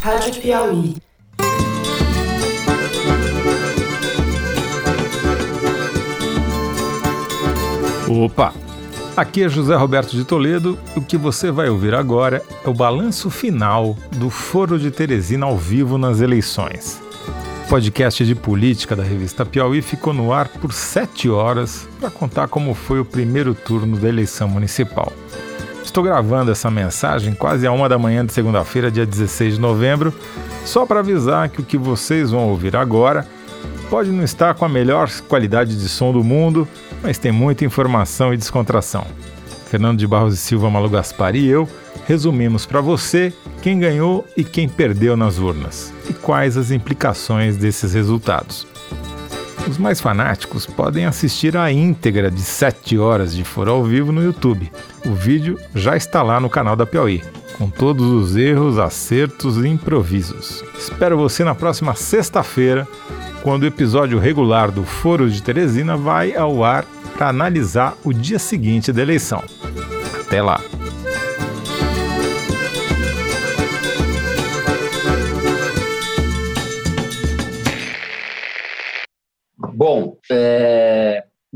Rádio Piauí. Opa! Aqui é José Roberto de Toledo o que você vai ouvir agora é o balanço final do Foro de Teresina ao vivo nas eleições. O podcast de política da revista Piauí ficou no ar por sete horas para contar como foi o primeiro turno da eleição municipal. Estou gravando essa mensagem quase a uma da manhã de segunda-feira, dia 16 de novembro, só para avisar que o que vocês vão ouvir agora pode não estar com a melhor qualidade de som do mundo, mas tem muita informação e descontração. Fernando de Barros e Silva, Malu Gaspar e eu resumimos para você quem ganhou e quem perdeu nas urnas e quais as implicações desses resultados. Os mais fanáticos podem assistir a íntegra de 7 horas de Foro ao Vivo no YouTube. O vídeo já está lá no canal da Piauí, com todos os erros, acertos e improvisos. Espero você na próxima sexta-feira, quando o episódio regular do Foro de Teresina vai ao ar para analisar o dia seguinte da eleição. Até lá!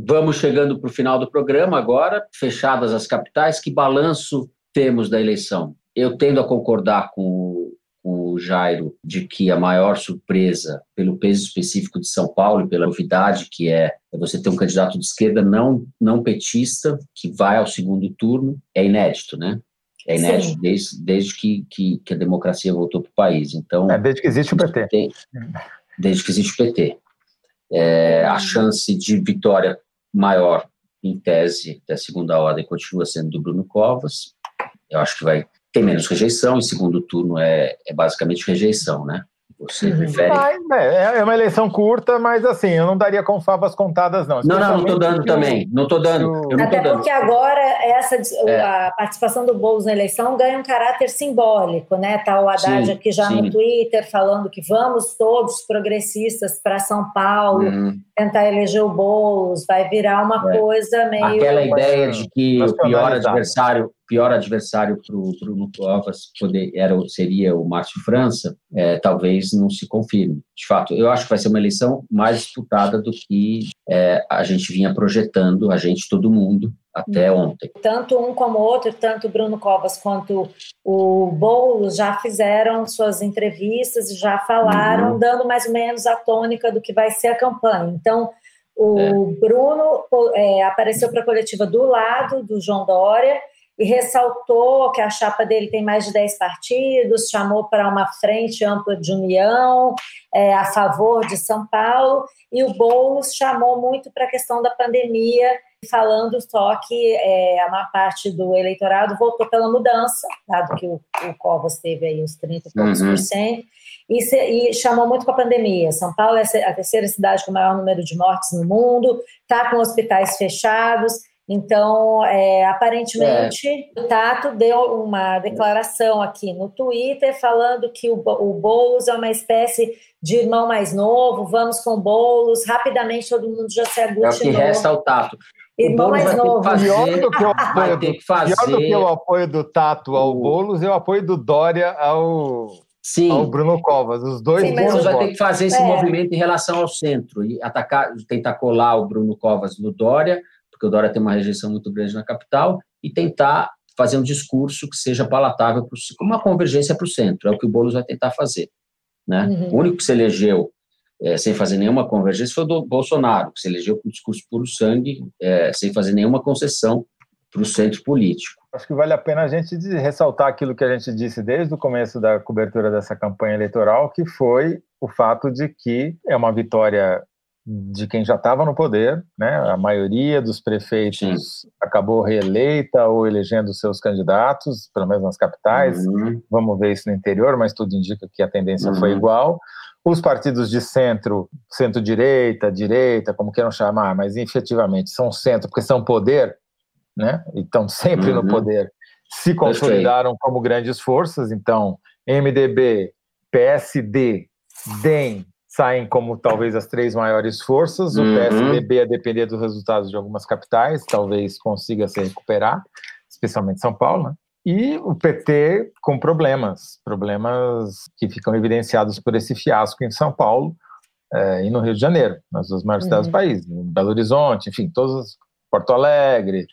Vamos chegando para o final do programa agora, fechadas as capitais. Que balanço temos da eleição? Eu tendo a concordar com, o Jairo de que a maior surpresa, pelo peso específico de São Paulo e pela novidade que é você ter um candidato de esquerda não, não petista que vai ao segundo turno, é inédito, né? É inédito desde, desde que, que, que, a democracia voltou para o país. Então, é, desde que existe o PT. Tem, desde que existe o PT é, a chance de vitória maior, em tese, da segunda ordem continua sendo do Bruno Covas. Eu acho que vai ter menos rejeição, e segundo turno é, é basicamente rejeição, né? Você uhum. prefere. É, é uma eleição curta, mas assim, eu não daria com favas contadas, não. Não, não, não estou dando também. Não estou dando. Eu não Até dando. porque agora essa, é. a participação do Boulos na eleição ganha um caráter simbólico, né? Está o Haddad sim, aqui já sim. no Twitter falando que vamos todos progressistas para São Paulo, uhum. Tentar eleger o Boulos, vai virar uma é. coisa meio. Aquela ideia de que o pior adversário pior adversário para o Bruno Covas poder, era, seria o Márcio França, é, talvez não se confirme. De fato, eu acho que vai ser uma eleição mais disputada do que é, a gente vinha projetando, a gente, todo mundo, até uhum. ontem. Tanto um como o outro, tanto o Bruno Covas quanto o Boulos já fizeram suas entrevistas e já falaram, uhum. dando mais ou menos a tônica do que vai ser a campanha. Então, o é. Bruno é, apareceu para a coletiva do lado do João Dória e ressaltou que a chapa dele tem mais de 10 partidos, chamou para uma frente ampla de união é, a favor de São Paulo, e o Boulos chamou muito para a questão da pandemia, falando só que é, a maior parte do eleitorado votou pela mudança, dado que o, o Covas teve aí uns 30 e poucos uhum. por cento, e, e, chamou muito com a pandemia. São Paulo é a terceira cidade com o maior número de mortes no mundo, está com hospitais fechados, então, é, aparentemente, é. o Tato deu uma declaração aqui no Twitter falando que o, o Boulos é uma espécie de irmão mais novo, vamos com Boulos, rapidamente todo mundo já se aglutinou. É o que resta ao Tato. Irmão mais novo. Fazer, pior, do que o apoio do, pior do que o apoio do Tato ao Boulos é o apoio do Dória ao, Sim. ao Bruno Covas. Os dois Sim, mas vai ter que fazer esse é. movimento em relação ao centro e atacar, tentar colar o Bruno Covas no Dória porque o Dória tem uma rejeição muito grande na capital, e tentar fazer um discurso que seja palatável, pro, como uma convergência para o centro, é o que o Boulos vai tentar fazer. Né? Uhum. O único que se elegeu é, sem fazer nenhuma convergência foi o do Bolsonaro, que se elegeu com discurso puro sangue, é, sem fazer nenhuma concessão para o centro político. Acho que vale a pena a gente ressaltar aquilo que a gente disse desde o começo da cobertura dessa campanha eleitoral, que foi o fato de que é uma vitória de quem já estava no poder, né? A maioria dos prefeitos Sim. acabou reeleita ou elegendo seus candidatos, pelo menos nas capitais. Uhum. Vamos ver isso no interior, mas tudo indica que a tendência uhum. foi igual. Os partidos de centro, centro-direita, direita, como queiram chamar, mas efetivamente são centro, porque são poder, né? E estão sempre uhum. no poder, se consolidaram como grandes forças. Então, MDB, PSD, DEM, saem como talvez as três maiores forças. O uhum. PSDB, a depender dos resultados de algumas capitais, talvez consiga se recuperar, especialmente São Paulo, né? E o PT com problemas, problemas que ficam evidenciados por esse fiasco em São Paulo é, e no Rio de Janeiro, nas duas maiores cidades do uhum. país, em Belo Horizonte, enfim, todos, Porto Alegre,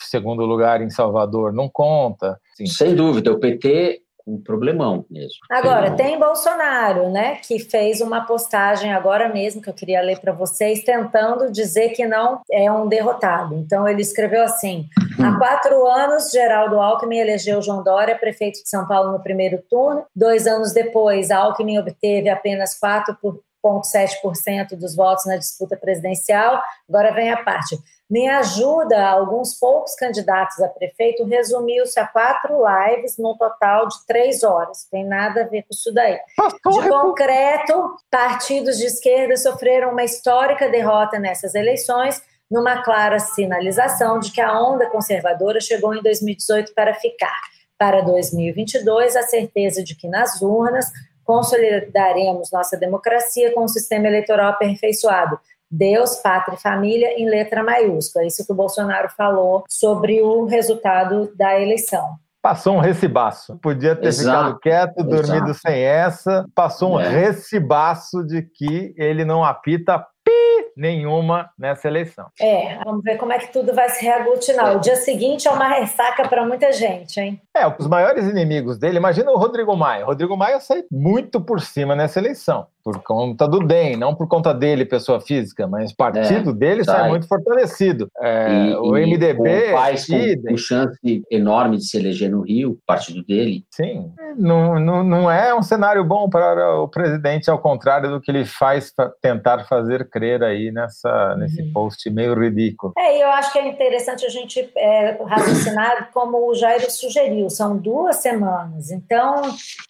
segundo lugar em Salvador não conta. Sem dúvida, o PT um problemão mesmo. Agora, tem Bolsonaro, né, que fez uma postagem agora mesmo, que eu queria ler para vocês, tentando dizer que não é um derrotado. Então, ele escreveu assim: há quatro anos, Geraldo Alckmin elegeu João Dória prefeito de São Paulo no primeiro turno. Dois anos depois, Alckmin obteve apenas 4,7% dos votos na disputa presidencial. Agora vem a parte me ajuda alguns poucos candidatos a prefeito, resumiu-se a quatro lives, num total de três horas. Tem nada a ver com isso daí. De concreto, partidos de esquerda sofreram uma histórica derrota nessas eleições, numa clara sinalização de que a onda conservadora chegou em 2018 para ficar. Para 2022, a certeza de que nas urnas consolidaremos nossa democracia com um sistema eleitoral aperfeiçoado, Deus, pátria e família em letra maiúscula. Isso que o Bolsonaro falou sobre o resultado da eleição. Passou um recibaço. Podia ter Exato. ficado quieto, dormido Exato. sem essa. Passou um é. recibaço de que ele não apita nenhuma nessa eleição. É, vamos ver como é que tudo vai se reaglutinar. O dia seguinte é uma ressaca para muita gente, hein? É, os maiores inimigos dele, imagina o Rodrigo Maia. O Rodrigo Maia sai muito por cima nessa eleição por conta do DEM, não por conta dele, pessoa física, mas o partido é, dele sai muito fortalecido. É, e, o e MDB. O Paz com, com chance enorme de se eleger no Rio, o partido dele. Sim, não, não, não é um cenário bom para o presidente, ao contrário do que ele faz tentar fazer crer aí nessa, nesse uhum. post meio ridículo. É, e eu acho que é interessante a gente é, raciocinar como o Jair sugeriu, são duas semanas, então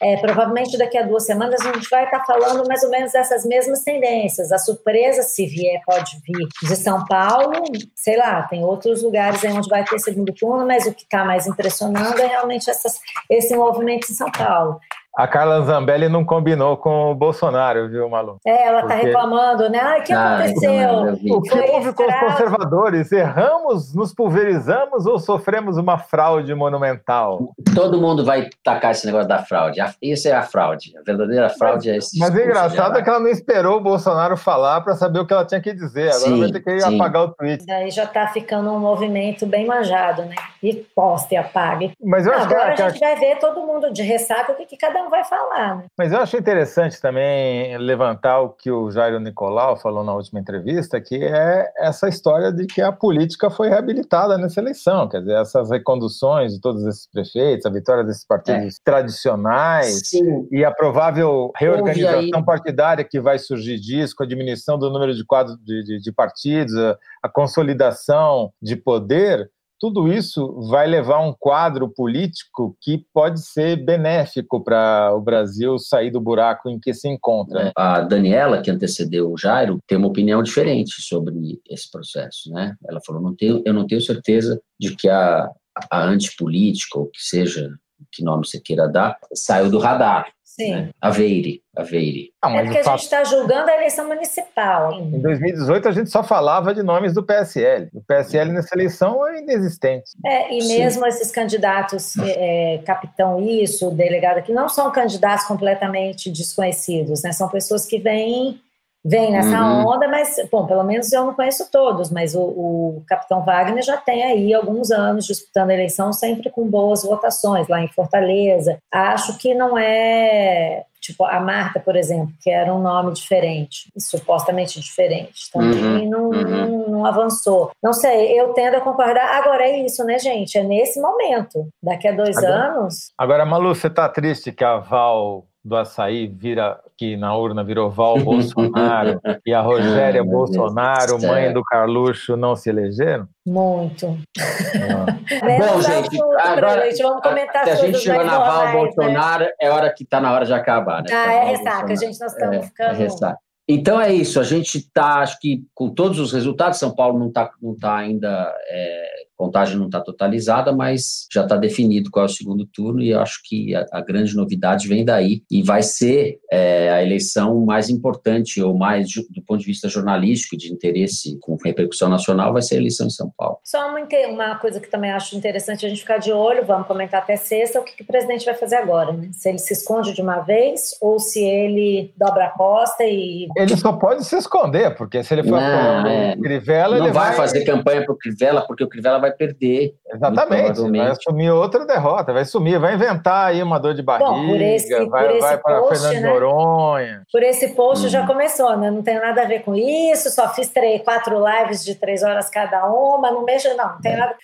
é, provavelmente daqui a duas semanas a gente vai estar falando mais mais ou menos essas mesmas tendências. A surpresa, se vier, pode vir de São Paulo, sei lá, tem outros lugares onde vai ter segundo turno, mas o que está mais impressionando é realmente essas, esse movimento em São Paulo. A Carla Zambelli não combinou com o Bolsonaro, viu, Malu? É, ela está Porque... reclamando, né? Ah, o que ah, aconteceu? o que houve com os conservadores? Erramos, nos pulverizamos ou sofremos uma fraude monumental? Todo mundo vai tacar esse negócio da fraude. Isso é a fraude. A verdadeira fraude mas, é esse. Mas o engraçado é que ela não esperou o Bolsonaro falar para saber o que ela tinha que dizer. Agora sim, vai ter que ir apagar o tweet. Daí já está ficando um movimento bem manjado, né? E poste e apague. Mas eu acho Agora que, a gente vai ver todo mundo de ressaca o que, que cada um vai falar. Né? Mas eu acho interessante também levantar o que o Jairo Nicolau falou na última entrevista, que é essa história de que a política foi reabilitada nessa eleição, quer dizer, essas reconduções de todos esses prefeitos, a vitória desses partidos é. tradicionais Sim. e a provável reorganização partidária que vai surgir disso, com a diminuição do número de quadros de, de, de partidos, a, a consolidação de poder, tudo isso vai levar um quadro político que pode ser benéfico para o Brasil sair do buraco em que se encontra. É, a Daniela, que antecedeu o Jairo, tem uma opinião diferente sobre esse processo. Né? Ela falou: não tenho, eu não tenho certeza de que a, a antipolítica, ou que seja, que nome você queira dar, saiu do radar. Sim. Né? Aveire, Aveire. Ah, é porque a gente está julgando a eleição municipal. Em 2018 a gente só falava de nomes do PSL. O PSL nessa eleição é inexistente. É, e mesmo Sim. esses candidatos, é, capitão isso, delegado aqui, não são candidatos completamente desconhecidos, né? São pessoas que vêm vem nessa uhum. onda, mas, bom, pelo menos eu não conheço todos, mas o, o, Capitão Wagner já tem aí alguns anos disputando a eleição, sempre com boas votações, lá em Fortaleza. Acho que não é. Tipo, a Marta, por exemplo, que era um nome diferente, supostamente diferente, também uhum. Não, uhum. Não, não, avançou. Não sei, eu tendo a concordar. Agora é isso, né, gente? É nesse momento. Daqui a dois agora, anos. Agora, Malu, você tá triste que a Val do açaí vira que na urna virou Val Bolsonaro e a Rogéria Bolsonaro, Deus mãe do Carluxo, não se elegeram? Muito. Bom, gente, agora gente, vamos comentar se a gente chegou na Val né? Bolsonaro, né? é hora que está na hora de acabar, né? Ah, é ressaca, Bolsonaro. gente, nós estamos é, ficando... É ressaca. Então é isso, a gente está, acho que com todos os resultados, São Paulo não está não tá ainda é, contagem não está totalizada, mas já está definido qual é o segundo turno e eu acho que a, a grande novidade vem daí e vai ser é, a eleição mais importante ou mais do ponto de vista jornalístico de interesse com repercussão nacional vai ser a eleição em São Paulo. Só uma, uma coisa que também acho interessante a gente ficar de olho, vamos comentar até sexta, o que, que o presidente vai fazer agora, né? Se ele se esconde de uma vez ou se ele dobra a costa e... Ele só pode se esconder, porque se ele for não, é, Crivella, não ele vai, vai fazer campanha para o Crivella, porque o Crivella vai perder. Exatamente, vai assumir outra derrota, vai sumir, vai inventar aí uma dor de barriga, Bom, por esse, vai, por vai para Fernando né? Noronha. Por esse post hum. já começou, né? Não tem nada a ver com isso, só fiz três, quatro lives de três horas cada uma, não mexa, não, não tem nada.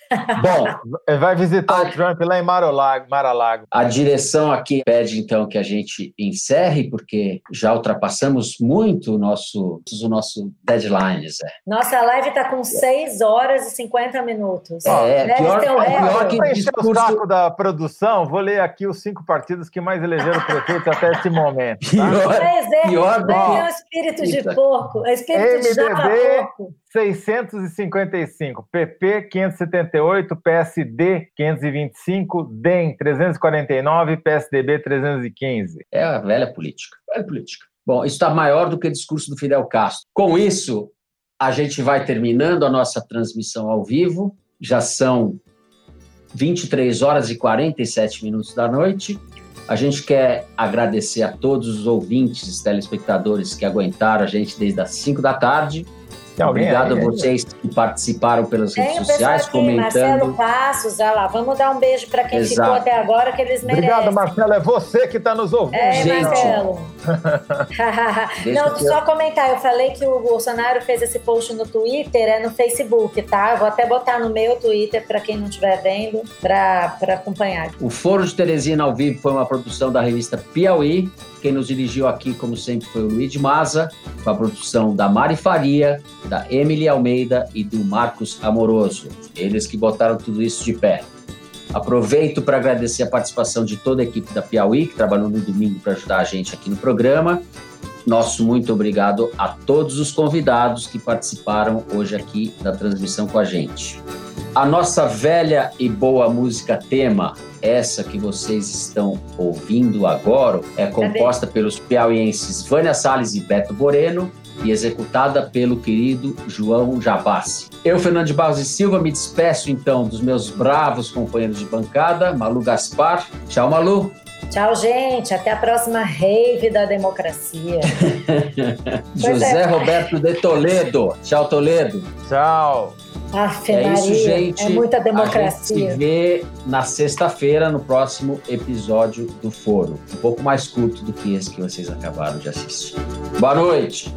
Bom, vai visitar a... o Trump lá em Mar-a-Lago. A direção aqui pede, então, que a gente encerre, porque já ultrapassamos muito o nosso, o nosso deadline, Zé. Nossa live está com 6 horas e 50 minutos. É, pior, é pior que discurso... o saco da produção, vou ler aqui os cinco partidos que mais elegeram prefeito até esse momento. Tá? Pior, é, que... É o espírito de porco, é espírito MDB, de porco. 655, PP 578, PSD 525, DEM 349, PSDB 315. É a velha política. Velha política. Bom, isso está maior do que o discurso do Fidel Castro. Com isso, a gente vai terminando a nossa transmissão ao vivo. Já são 23 horas e 47 minutos da noite. A gente quer agradecer a todos os ouvintes, telespectadores que aguentaram a gente desde as 5 da tarde. Obrigado aí, a vocês que participaram pelas Tem redes sociais, aqui, comentando. Marcelo Passos, olha lá, vamos dar um beijo para quem Exato. ficou até agora, que eles merecem. Obrigado, Marcelo, é você que está nos ouvindo. É, Gente. Marcelo. Não, só comentar, eu falei que o Bolsonaro fez esse post no Twitter, é no Facebook, tá? vou até botar no meu Twitter para quem não estiver vendo, para acompanhar. O Foro de Teresina ao vivo foi uma produção da revista Piauí. Quem nos dirigiu aqui, como sempre, foi o Luiz Maza, com a produção da Mari Faria, da Emily Almeida e do Marcos Amoroso. Eles que botaram tudo isso de pé. Aproveito para agradecer a participação de toda a equipe da Piauí, que trabalhou no domingo para ajudar a gente aqui no programa. Nosso muito obrigado a todos os convidados que participaram hoje aqui da transmissão com a gente. A nossa velha e boa música tema, essa que vocês estão ouvindo agora, é composta pelos piauienses Vânia Salles e Beto Moreno e executada pelo querido João Jabassi. Eu, Fernando de Barros e Silva, me despeço então dos meus bravos companheiros de bancada, Malu Gaspar. Tchau, Malu. Tchau, gente. Até a próxima rave da democracia. José é. Roberto de Toledo. Tchau, Toledo. Tchau. Aff, é isso, gente. É muita democracia. A gente se vê na sexta-feira, no próximo episódio do Foro. Um pouco mais curto do que esse que vocês acabaram de assistir. Boa noite.